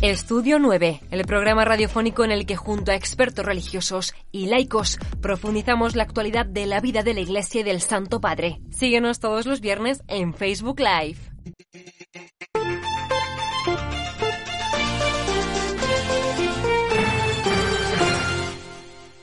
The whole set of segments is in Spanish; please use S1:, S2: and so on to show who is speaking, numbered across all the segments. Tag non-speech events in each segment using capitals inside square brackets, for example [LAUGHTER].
S1: Estudio 9, el programa radiofónico en el que junto a expertos religiosos y laicos profundizamos la actualidad de la vida de la Iglesia y del Santo Padre. Síguenos todos los viernes en Facebook Live.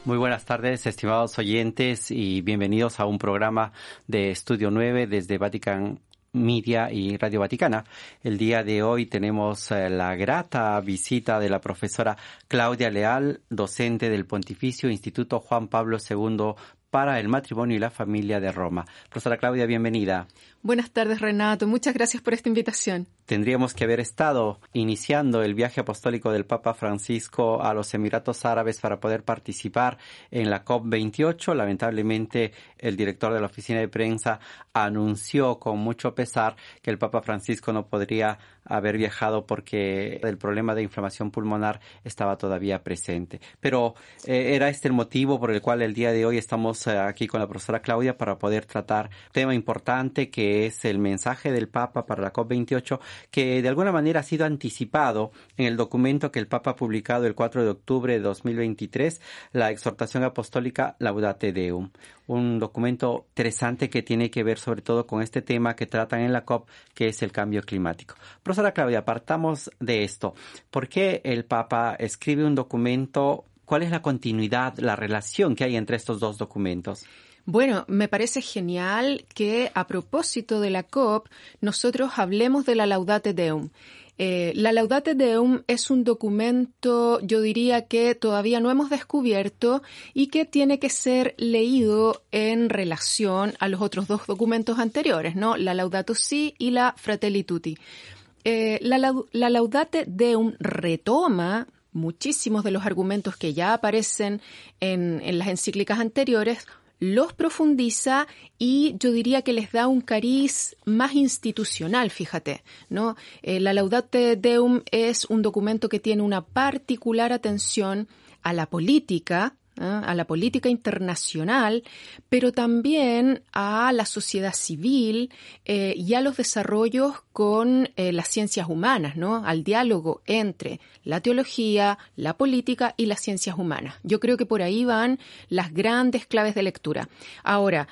S2: Muy buenas tardes, estimados oyentes, y bienvenidos a un programa de Estudio 9 desde Vatican Media y Radio Vaticana. El día de hoy tenemos eh, la grata visita de la profesora Claudia Leal, docente del Pontificio Instituto Juan Pablo II para el matrimonio y la familia de Roma. Profesora Claudia, bienvenida.
S3: Buenas tardes, Renato. Muchas gracias por esta invitación.
S2: Tendríamos que haber estado iniciando el viaje apostólico del Papa Francisco a los Emiratos Árabes para poder participar en la COP28. Lamentablemente, el director de la oficina de prensa anunció con mucho pesar que el Papa Francisco no podría haber viajado porque el problema de inflamación pulmonar estaba todavía presente. Pero eh, era este el motivo por el cual el día de hoy estamos eh, aquí con la profesora Claudia para poder tratar tema importante que es el mensaje del Papa para la COP28, que de alguna manera ha sido anticipado en el documento que el Papa ha publicado el 4 de octubre de 2023, la exhortación apostólica Laudate Deum. Un documento interesante que tiene que ver sobre todo con este tema que tratan en la COP, que es el cambio climático. Profesora Claudia, partamos de esto. ¿Por qué el Papa escribe un documento? ¿Cuál es la continuidad, la relación que hay entre estos dos documentos?
S3: Bueno, me parece genial que a propósito de la COP nosotros hablemos de la Laudate Deum. Eh, la Laudate Deum es un documento, yo diría que todavía no hemos descubierto y que tiene que ser leído en relación a los otros dos documentos anteriores, ¿no? La Laudato Si y la Fratelli Tutti. Eh, la, la Laudate Deum retoma muchísimos de los argumentos que ya aparecen en, en las encíclicas anteriores, los profundiza y yo diría que les da un cariz más institucional, fíjate, ¿no? Eh, la Laudate Deum es un documento que tiene una particular atención a la política, ¿eh? a la política internacional, pero también a la sociedad civil eh, y a los desarrollos con eh, las ciencias humanas, ¿no? Al diálogo entre la teología, la política y las ciencias humanas. Yo creo que por ahí van las grandes claves de lectura. Ahora,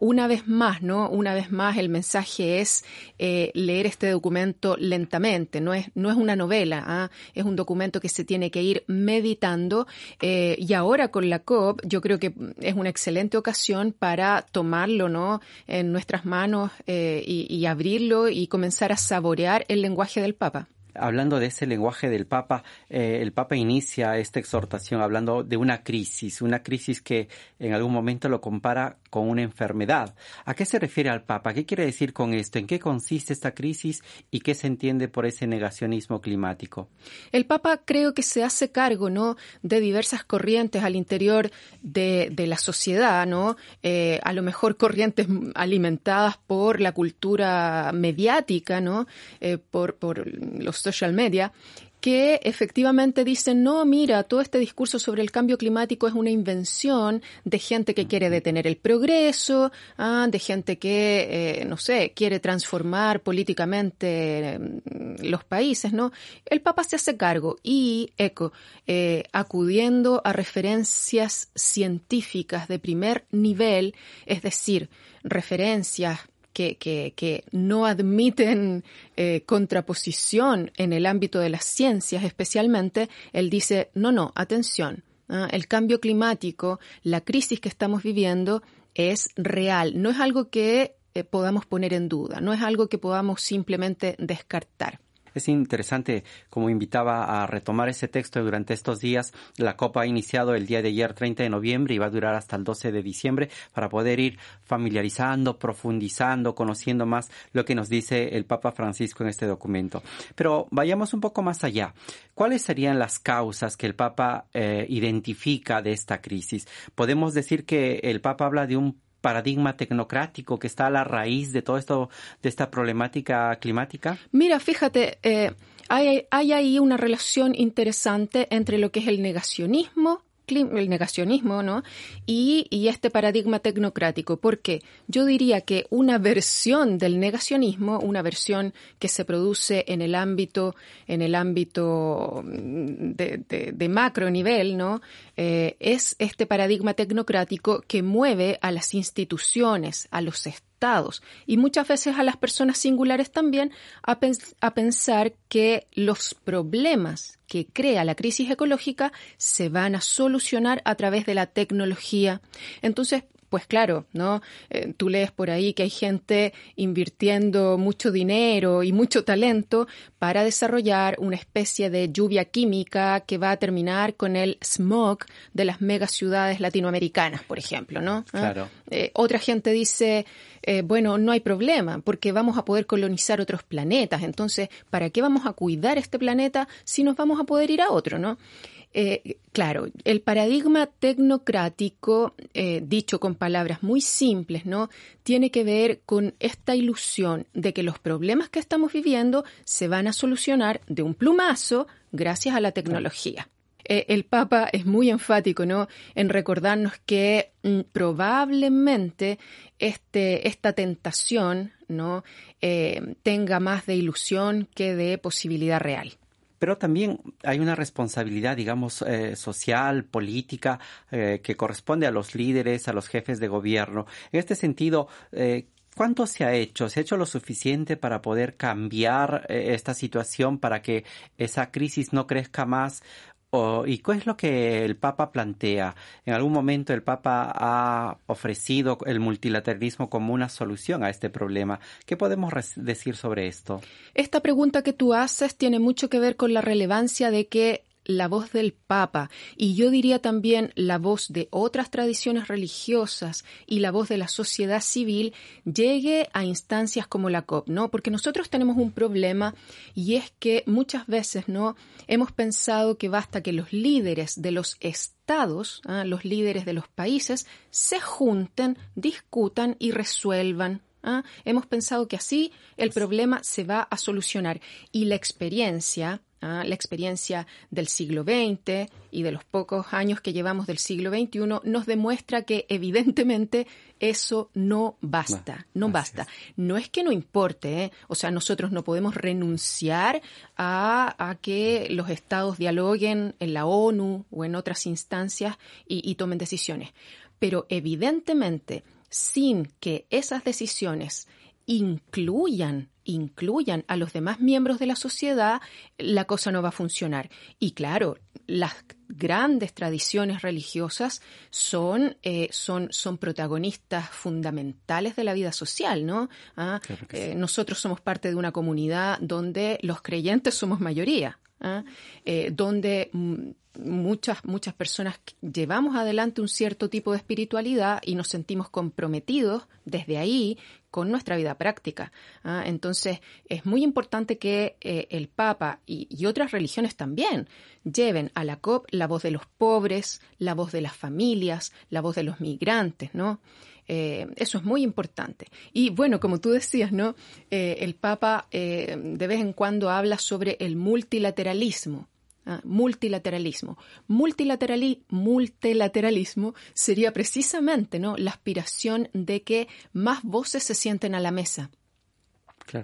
S3: una vez más, ¿no? Una vez más, el mensaje es leer este documento lentamente. No es, no es una novela, ¿ah? es un documento que se tiene que ir meditando y ahora con la COP, yo creo que es una excelente ocasión para tomarlo ¿no? en nuestras manos eh, y abrirlo y comenzar a saborear el lenguaje del Papa
S2: hablando de ese lenguaje del Papa, eh, el Papa inicia esta exhortación hablando de una crisis, una crisis que en algún momento lo compara con una enfermedad. ¿A qué se refiere al Papa? ¿Qué quiere decir con esto? ¿En qué consiste esta crisis y qué se entiende por ese negacionismo climático?
S3: El Papa creo que se hace cargo, ¿no? De diversas corrientes al interior de, la sociedad, ¿no? Eh, a lo mejor corrientes alimentadas por la cultura mediática, ¿no? Eh, por, por los social media que efectivamente dicen, no, mira, todo este discurso sobre el cambio climático es una invención de gente que quiere detener el progreso, ah, de gente que, eh, no sé, quiere transformar políticamente mm, los países, ¿no? El Papa se hace cargo y, eco, eh, acudiendo a referencias científicas de primer nivel, es decir, referencias que, no admiten eh, contraposición en el ámbito de las ciencias especialmente, él dice, no, no, atención, ¿ah? el cambio climático, la crisis que estamos viviendo es real, no es algo que eh, podamos poner en duda, no es algo que podamos simplemente descartar.
S2: Es interesante, como invitaba a retomar ese texto durante estos días, la Copa ha iniciado el día de ayer, 30 de noviembre, y va a durar hasta el 12 de diciembre para poder ir familiarizando, profundizando, conociendo más lo que nos dice el Papa Francisco en este documento. Pero vayamos un poco más allá. ¿Cuáles serían las causas que el Papa eh, identifica de esta crisis? Podemos decir que el Papa habla de un paradigma tecnocrático que está a la raíz de todo esto, de esta problemática climática?
S3: Mira, fíjate, eh, hay, hay ahí una relación interesante entre lo que es el negacionismo el negacionismo, ¿no? Y, este paradigma tecnocrático, porque yo diría que una versión del negacionismo, una versión que se produce en el ámbito, en el ámbito mm, de, de, macro nivel, ¿no? Eh, es este paradigma tecnocrático que mueve a las instituciones, a los estados, y muchas veces a las personas singulares también a, a pensar que los problemas que crea la crisis ecológica se van a solucionar a través de la tecnología. Entonces, pues claro, ¿no? Eh, tú lees por ahí que hay gente invirtiendo mucho dinero y mucho talento para desarrollar una especie de lluvia química que va a terminar con el smog de las megaciudades latinoamericanas, por ejemplo, ¿no?
S2: ¿Ah? Claro.
S3: Eh, otra gente dice, eh, bueno, no hay problema, porque vamos a poder colonizar otros planetas. Entonces, ¿para qué vamos a cuidar este planeta si nos vamos a poder ir a otro, ¿no? Eh, claro, el paradigma tecnocrático, eh, dicho con palabras muy simples, ¿no? Tiene que ver con esta ilusión de que los problemas que estamos viviendo se van a solucionar de un plumazo gracias a la tecnología. Eh, el Papa es muy enfático, ¿no? En recordarnos que mm, probablemente este, esta tentación, ¿no? tenga más de ilusión que de posibilidad real
S2: pero también hay una responsabilidad, digamos, eh, social, política, eh, que corresponde a los líderes, a los jefes de gobierno. En este sentido, eh, ¿Cuánto se ha hecho? ¿Se ha hecho lo suficiente para poder cambiar esta situación, para que esa crisis no crezca más? ¿Y qué es lo que el Papa plantea? En algún momento el Papa ha ofrecido el multilateralismo como una solución a este problema. ¿Qué podemos decir sobre esto?
S3: Esta pregunta que tú haces tiene mucho que ver con la relevancia de que la voz del Papa y yo diría también la voz de otras tradiciones religiosas y la voz de la sociedad civil llegue a instancias como la COP, ¿no? Porque nosotros tenemos un problema y es que muchas veces, ¿no? Hemos pensado que basta que los líderes de los estados, ¿ah? los líderes de los países, se junten, discutan y resuelvan ¿ah? Hemos pensado que así el problema se va a solucionar y la experiencia ¿ah? la experiencia del siglo XX y de los pocos años que llevamos del siglo XXI nos demuestra que evidentemente eso no basta, no basta. No es que no importe, ¿eh? o sea, nosotros no podemos renunciar a, que los estados dialoguen en la ONU o en otras instancias y tomen decisiones, pero evidentemente sin que esas decisiones incluyan incluyan a los demás miembros de la sociedad, la cosa no va a funcionar. Y claro, las grandes tradiciones religiosas son, eh, son, son protagonistas fundamentales de la vida social, ¿no? Ah, eh, nosotros somos parte de una comunidad donde los creyentes somos mayoría. ¿ah? Eh, donde mm, muchas, muchas personas llevamos adelante un cierto tipo de espiritualidad y nos sentimos comprometidos desde ahí con nuestra vida práctica. ¿ah? Entonces, es muy importante que eh, el Papa y, otras religiones también lleven a la COP la voz de los pobres, la voz de las familias, la voz de los migrantes, ¿no? Eh, eso es muy importante. Y bueno, como tú decías, ¿no? Eh, el Papa de vez en cuando habla sobre el multilateralismo. Ah, multilateralismo. multilateralismo sería precisamente ¿no? la aspiración de que más voces se sienten a la mesa.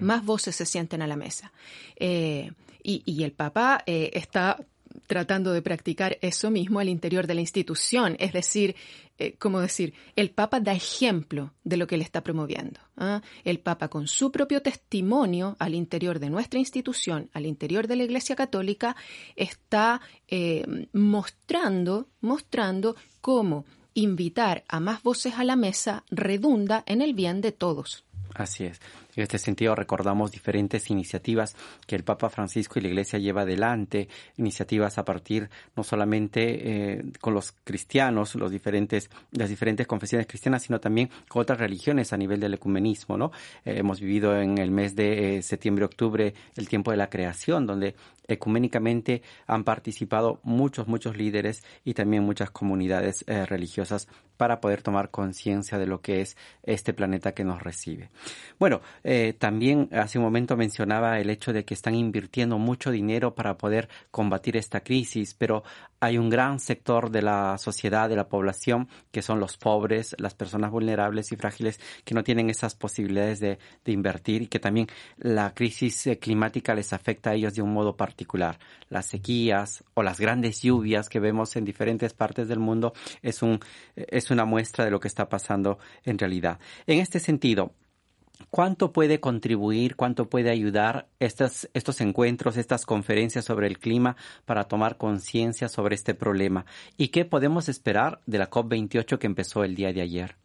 S3: Más voces se sienten a la mesa. Eh, y, el Papa eh, está tratando de practicar eso mismo al interior de la institución. Es decir, eh, como decir, el Papa da ejemplo de lo que él está promoviendo. ¿ah? El Papa con su propio testimonio al interior de nuestra institución, al interior de la Iglesia Católica, está eh, mostrando, mostrando cómo invitar a más voces a la mesa redunda en el bien de todos.
S2: Así es. En este sentido, recordamos diferentes iniciativas que el Papa Francisco y la Iglesia lleva adelante, iniciativas a partir no solamente eh, con los cristianos, las diferentes confesiones cristianas, sino también con otras religiones a nivel del ecumenismo, ¿no? Eh, hemos vivido en el mes de eh, septiembre-octubre el tiempo de la creación, donde ecuménicamente han participado muchos, muchos líderes y también muchas comunidades religiosas para poder tomar conciencia de lo que es este planeta que nos recibe. Bueno, Eh, también hace un momento mencionaba el hecho de que están invirtiendo mucho dinero para poder combatir esta crisis, pero hay un gran sector de la sociedad, de la población, que son los pobres, las personas vulnerables y frágiles, que no tienen esas posibilidades de, invertir y que también la crisis eh, climática les afecta a ellos de un modo particular. Las sequías o las grandes lluvias que vemos en diferentes partes del mundo es, un, es una muestra de lo que está pasando en realidad. En este sentido, ¿Cuánto puede contribuir, cuánto puede ayudar estos, encuentros, estas conferencias sobre el clima para tomar conciencia sobre este problema? ¿Y qué podemos esperar de la COP28 que empezó el día de ayer?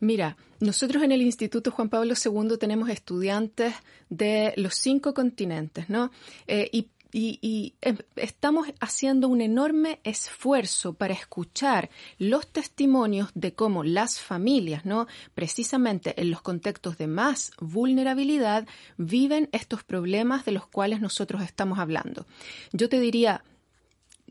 S3: Mira, nosotros en el Instituto Juan Pablo II tenemos estudiantes de los cinco continentes, ¿no? Eh, y y, em, estamos haciendo un enorme esfuerzo para escuchar los testimonios de cómo las familias, ¿no? Precisamente en los contextos de más vulnerabilidad, viven estos problemas de los cuales nosotros estamos hablando. Yo te diría,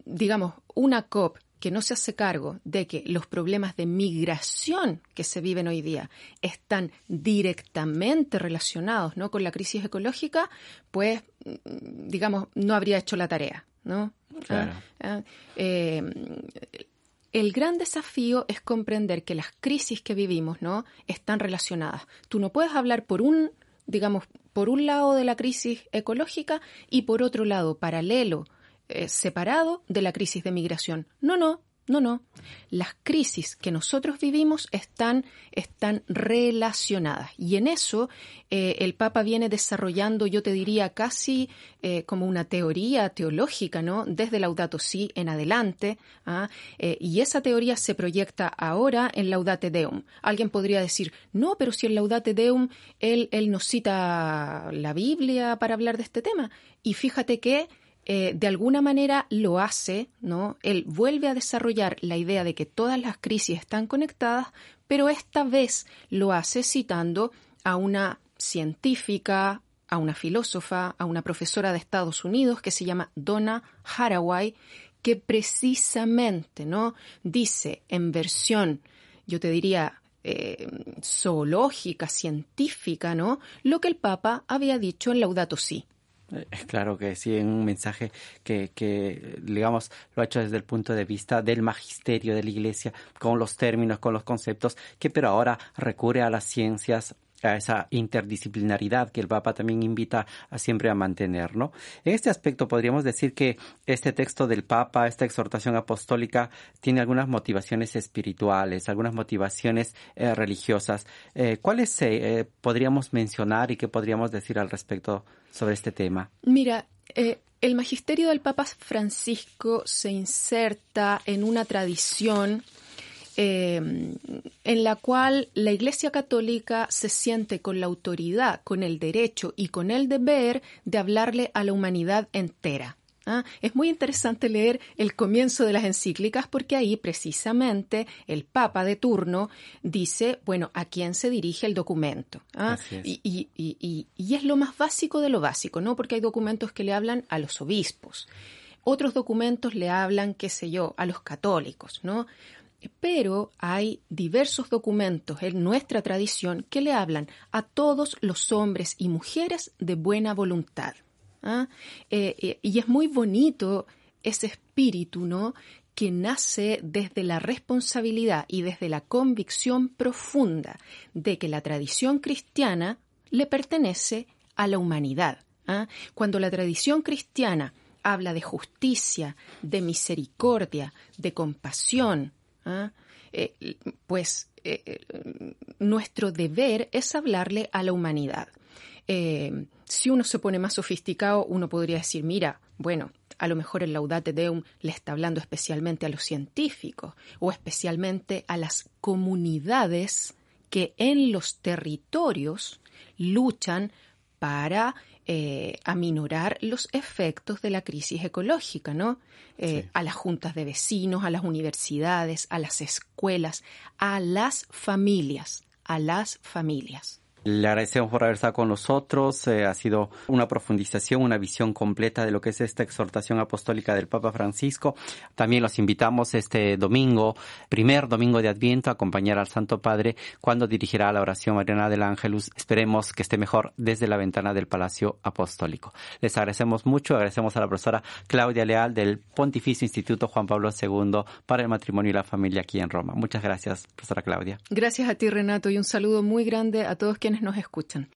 S3: digamos, una COP que no se hace cargo de que los problemas de migración que se viven hoy día están directamente relacionados ¿no? con la crisis ecológica, pues, mm, digamos, no habría hecho la tarea. ¿no?
S2: Claro.
S3: Ah, ah, eh, el gran desafío es comprender que las crisis que vivimos ¿no? están relacionadas. Tú no puedes hablar por un, digamos, por un lado de la crisis ecológica y por otro lado, paralelo, eh, separado de la crisis de migración. No, no, no, no. Las crisis que nosotros vivimos están, están relacionadas. Y en eso eh, el Papa viene desarrollando, yo te diría, casi eh, como una teoría teológica, ¿no? Desde Laudato Si en adelante. ¿ah? y esa teoría se proyecta ahora en Laudate Deum. Alguien podría decir, no, pero si en Laudate Deum él, él nos cita la Biblia para hablar de este tema. Y fíjate que eh, de alguna manera lo hace, ¿no? Él vuelve a desarrollar la idea de que todas las crisis están conectadas, pero esta vez lo hace citando a una científica, a una filósofa, a una profesora de Estados Unidos que se llama Donna Haraway, que precisamente, ¿no? Dice en versión, yo te diría, eh, zoológica, científica, ¿no? Lo que el Papa había dicho en Laudato Si. [LAUGHS]
S2: Claro que sí, un mensaje que, que, digamos, lo ha hecho desde el punto de vista del magisterio de la Iglesia, con los términos, con los conceptos, que pero ahora recurre a las ciencias a esa interdisciplinaridad que el Papa también invita a siempre a mantener, ¿no? En este aspecto podríamos decir que este texto del Papa, esta exhortación apostólica, tiene algunas motivaciones espirituales, algunas motivaciones eh, religiosas. Eh, ¿Cuáles eh, podríamos mencionar y qué podríamos decir al respecto sobre este tema?
S3: Mira, el magisterio del Papa Francisco se inserta en una tradición Em, en la cual la Iglesia Católica se siente con la autoridad, con el derecho y con el deber de hablarle a la humanidad entera. ¿ah? Es muy interesante leer el comienzo de las encíclicas porque ahí precisamente el Papa de turno dice, bueno, a quién se dirige el documento. ¿ah? Y, y, y, y, es lo más básico de lo básico, ¿no? Porque hay documentos que le hablan a los obispos. Otros documentos le hablan, qué sé yo, a los católicos, ¿no? Pero hay diversos documentos en nuestra tradición que le hablan a todos los hombres y mujeres de buena voluntad. ¿ah? Eh, eh, y es muy bonito ese espíritu, ¿no? que nace desde la responsabilidad y desde la convicción profunda de que la tradición cristiana le pertenece a la humanidad. ¿ah? Cuando la tradición cristiana habla de justicia, de misericordia, de compasión, ¿ah? Eh, pues eh, eh, nuestro deber es hablarle a la humanidad. si uno se pone más sofisticado, uno podría decir, mira, bueno, a lo mejor el Laudate Deum le está hablando especialmente a los científicos o especialmente a las comunidades que en los territorios luchan para eh, aminorar los efectos de la crisis ecológica, ¿no? Eh, a las juntas de vecinos, a las universidades, a las escuelas, a las familias, a las familias.
S2: Le agradecemos por haber estado con nosotros. Eh, ha sido una profundización, una visión completa de lo que es esta exhortación apostólica del Papa Francisco. También los invitamos este domingo, primer domingo de Adviento, a acompañar al Santo Padre cuando dirigirá la oración Mariana del Ángelus. Esperemos que esté mejor desde la ventana del Palacio Apostólico. Les agradecemos mucho. Agradecemos a la profesora Claudia Leal del Pontificio Instituto Juan Pablo II para el Matrimonio y la Familia aquí en Roma. Muchas gracias, profesora Claudia.
S3: Gracias a ti, Renato, y un saludo muy grande a todos nos escuchan.